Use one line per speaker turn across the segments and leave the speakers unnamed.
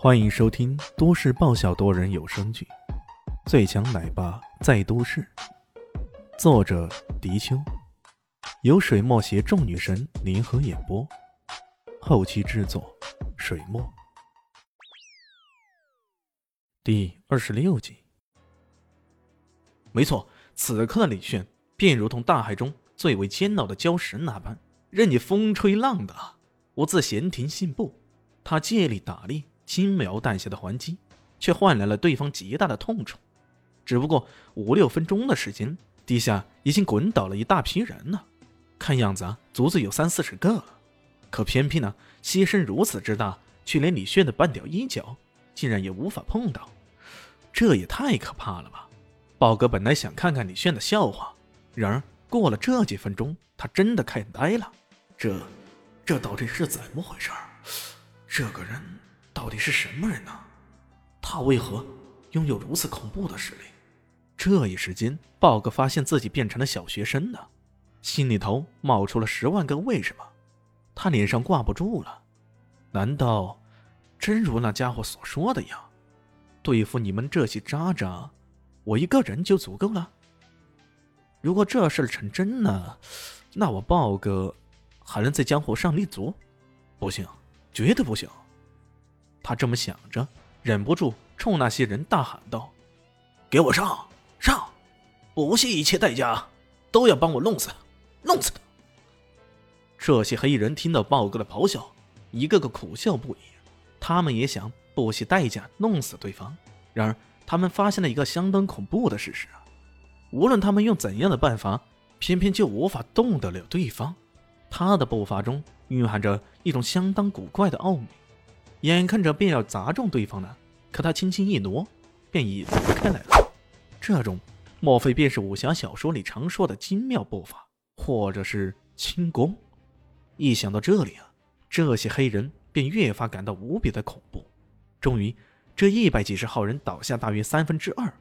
欢迎收听都市爆笑多人有声剧《最强奶爸在都市》，作者：迪秋，由水墨携众女神联合演播，后期制作：水墨。第二十六集。没错，此刻的李炫便如同大海中最为煎熬的礁石那般，任你风吹浪打，我自闲庭信步。他借力打力，轻描淡写的还击，却换来了对方极大的痛楚。只不过五六分钟的时间，地下已经滚倒了一大批人了，看样子啊，足足有三四十个。可偏偏呢，牺牲如此之大，却连李炫的半点衣角竟然也无法碰到，这也太可怕了吧！豹哥本来想看看李炫的笑话，然而过了这几分钟，他真的看呆了。这，这到底是怎么回事？这个人到底是什么人呢？他为何拥有如此恐怖的实力？这一时间，豹哥发现自己变成了小学生了，心里头冒出了十万个为什么。他脸上挂不住了。难道真如那家伙所说的样，对付你们这些渣渣？我一个人就足够了。如果这事成真呢，那我豹哥还能在江湖上立足？不行，绝对不行！他这么想着，忍不住冲那些人大喊道：“给我上上！不惜一切代价，都要帮我弄死，弄死他！”这些黑衣人听到豹哥的咆哮，一个个苦笑不已。他们也想不惜代价弄死对方，然而。他们发现了一个相当恐怖的事实！无论他们用怎样的办法，偏偏就无法动得了对方。他的步伐中蕴含着一种相当古怪的奥秘，眼看着便要砸中对方了，可他轻轻一挪，便已挪开来了。这种，莫非便是武侠小说里常说的精妙步伐，或者是轻功？一想到这里啊，这些黑人便越发感到无比的恐怖。终于。这一百几十号人倒下大约三分之二，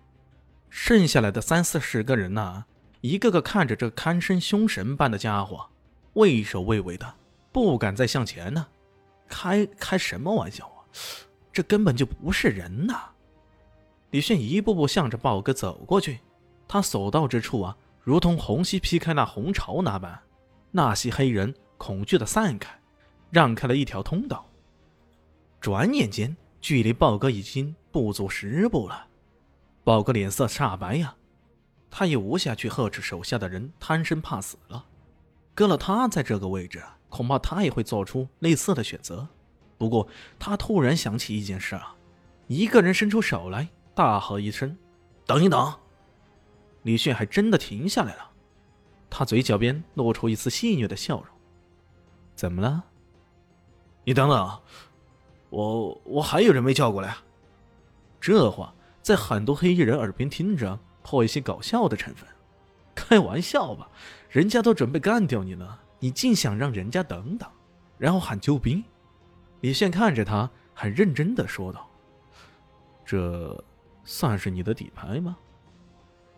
剩下来的三四十个人呢，一个个看着这堪称凶神般的家伙，畏首畏尾的，不敢再向前呢。开开什么玩笑啊！这根本就不是人呐！李迅一步步向着豹哥走过去，他所到之处啊，如同虹吸劈开那红潮那般，那些黑人恐惧的散开，让开了一条通道。转眼间。距离豹哥已经不足十步了，豹哥脸色煞白呀，他也无暇去呵斥手下的人贪生怕死了。搁了他在这个位置，恐怕他也会做出类似的选择。不过他突然想起一件事啊，一个人伸出手来，大喝一声：“等一等！”李炫还真的停下来了，他嘴角边露出一丝戏谑的笑容：“怎么了？你等等。”我我还有人没叫过来，这话在很多黑衣人耳边听着，颇有些搞笑的成分。开玩笑吧，人家都准备干掉你了，你竟想让人家等等，然后喊救兵？李现看着他，很认真的说道：“这算是你的底牌吗？”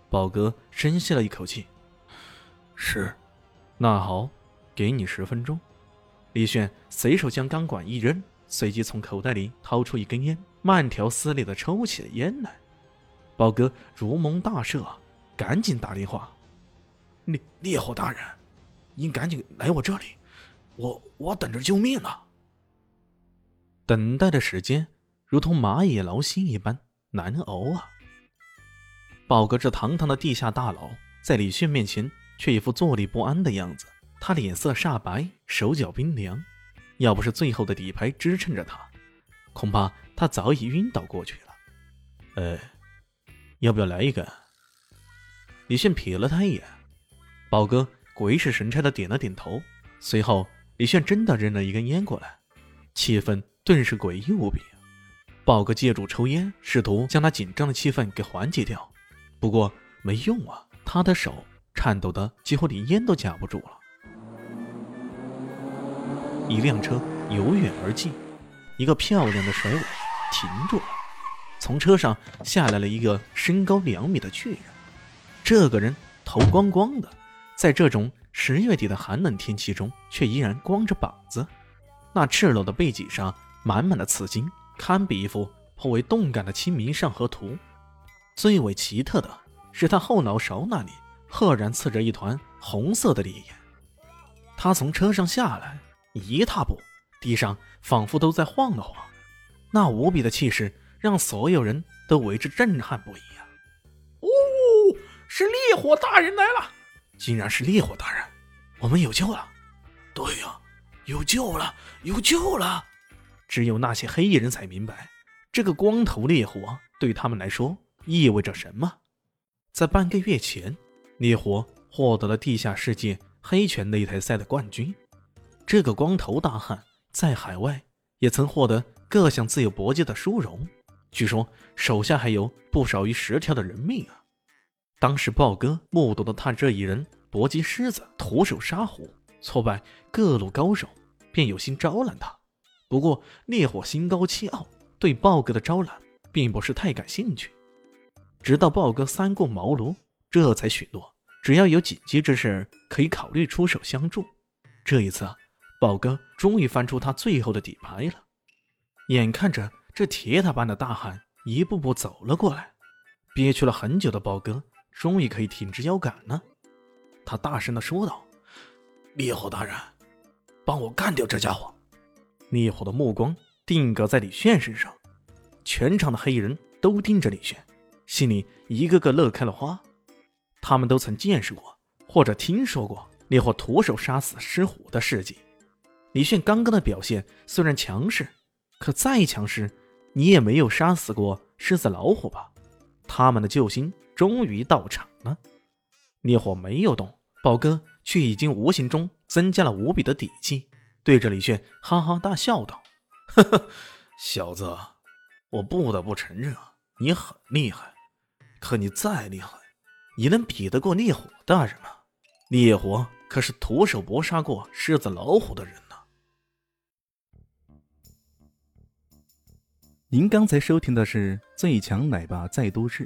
宝哥深吸了一口气：“是，那好，给你十分钟。”李炫随手将钢管一扔。随即从口袋里掏出一根烟，慢条斯理的抽起了烟来。宝哥如蒙大赦，赶紧打电话：“烈烈火大人，您赶紧来我这里，我我等着救命呢。”等待的时间如同蚂蚁劳心一般难熬啊！宝哥这堂堂的地下大佬，在李炫面前却一副坐立不安的样子，他脸色煞白，手脚冰凉。要不是最后的底牌支撑着他，恐怕他早已晕倒过去了。呃，要不要来一个？李炫瞥了他一眼，宝哥鬼使神差的点了点头。随后，李炫真的扔了一根烟过来，气氛顿时诡异无比。宝哥借助抽烟，试图将那紧张的气氛给缓解掉，不过没用啊，他的手颤抖的几乎连烟都夹不住了。一辆车由远而近，一个漂亮的甩尾停住了。从车上下来了一个身高两米的巨人。这个人头光光的，在这种十月底的寒冷天气中，却依然光着膀子。那赤裸的背脊上满满的刺青，堪比一幅颇为动感的《清明上河图》。最为奇特的是，他后脑勺那里赫然刺着一团红色的烈焰。他从车上下来，一踏步，地上仿佛都在晃了晃，那无比的气势让所有人都为之震撼不已啊！
哦，是烈火大人来了！
竟然是烈火大人，我们有救了！
对呀，有救了，有救了！
只有那些黑衣人才明白，这个光头烈火对他们来说意味着什么。在半个月前，烈火获得了地下世界黑拳擂台赛的冠军。这个光头大汉在海外也曾获得各项自由搏击的殊荣，据说手下还有不少于十条的人命啊！当时豹哥目睹了他这一人搏击狮子，徒手杀虎，挫败各路高手，便有心招揽他。不过，烈火心高气傲，对豹哥的招揽并不是太感兴趣。直到豹哥三顾茅庐，这才许诺，只要有紧急之事，可以考虑出手相助。这一次，豹哥终于翻出他最后的底牌了。眼看着这铁塔般的大汉一步步走了过来，憋屈了很久的豹哥终于可以挺直腰杆了。他大声地说道：“
烈火大人，帮我干掉这家伙！”
烈火的目光定格在李炫身上，全场的黑衣人都盯着李炫，心里一个个乐开了花。他们都曾见识过或者听说过烈火徒手杀死狮虎的事迹。李炫刚刚的表现虽然强势，可再强势，你也没有杀死过狮子老虎吧？他们的救星终于到场了。烈火没有动，宝哥却已经无形中增加了无比的底气。对着李炫哈哈大笑道：“
呵呵，小子，我不得不承认啊，你很厉害。可你再厉害，你能比得过烈火大人吗？烈火可是徒手搏杀过狮子老虎的人呢。”
您刚才收听的是《最强奶爸在都市》，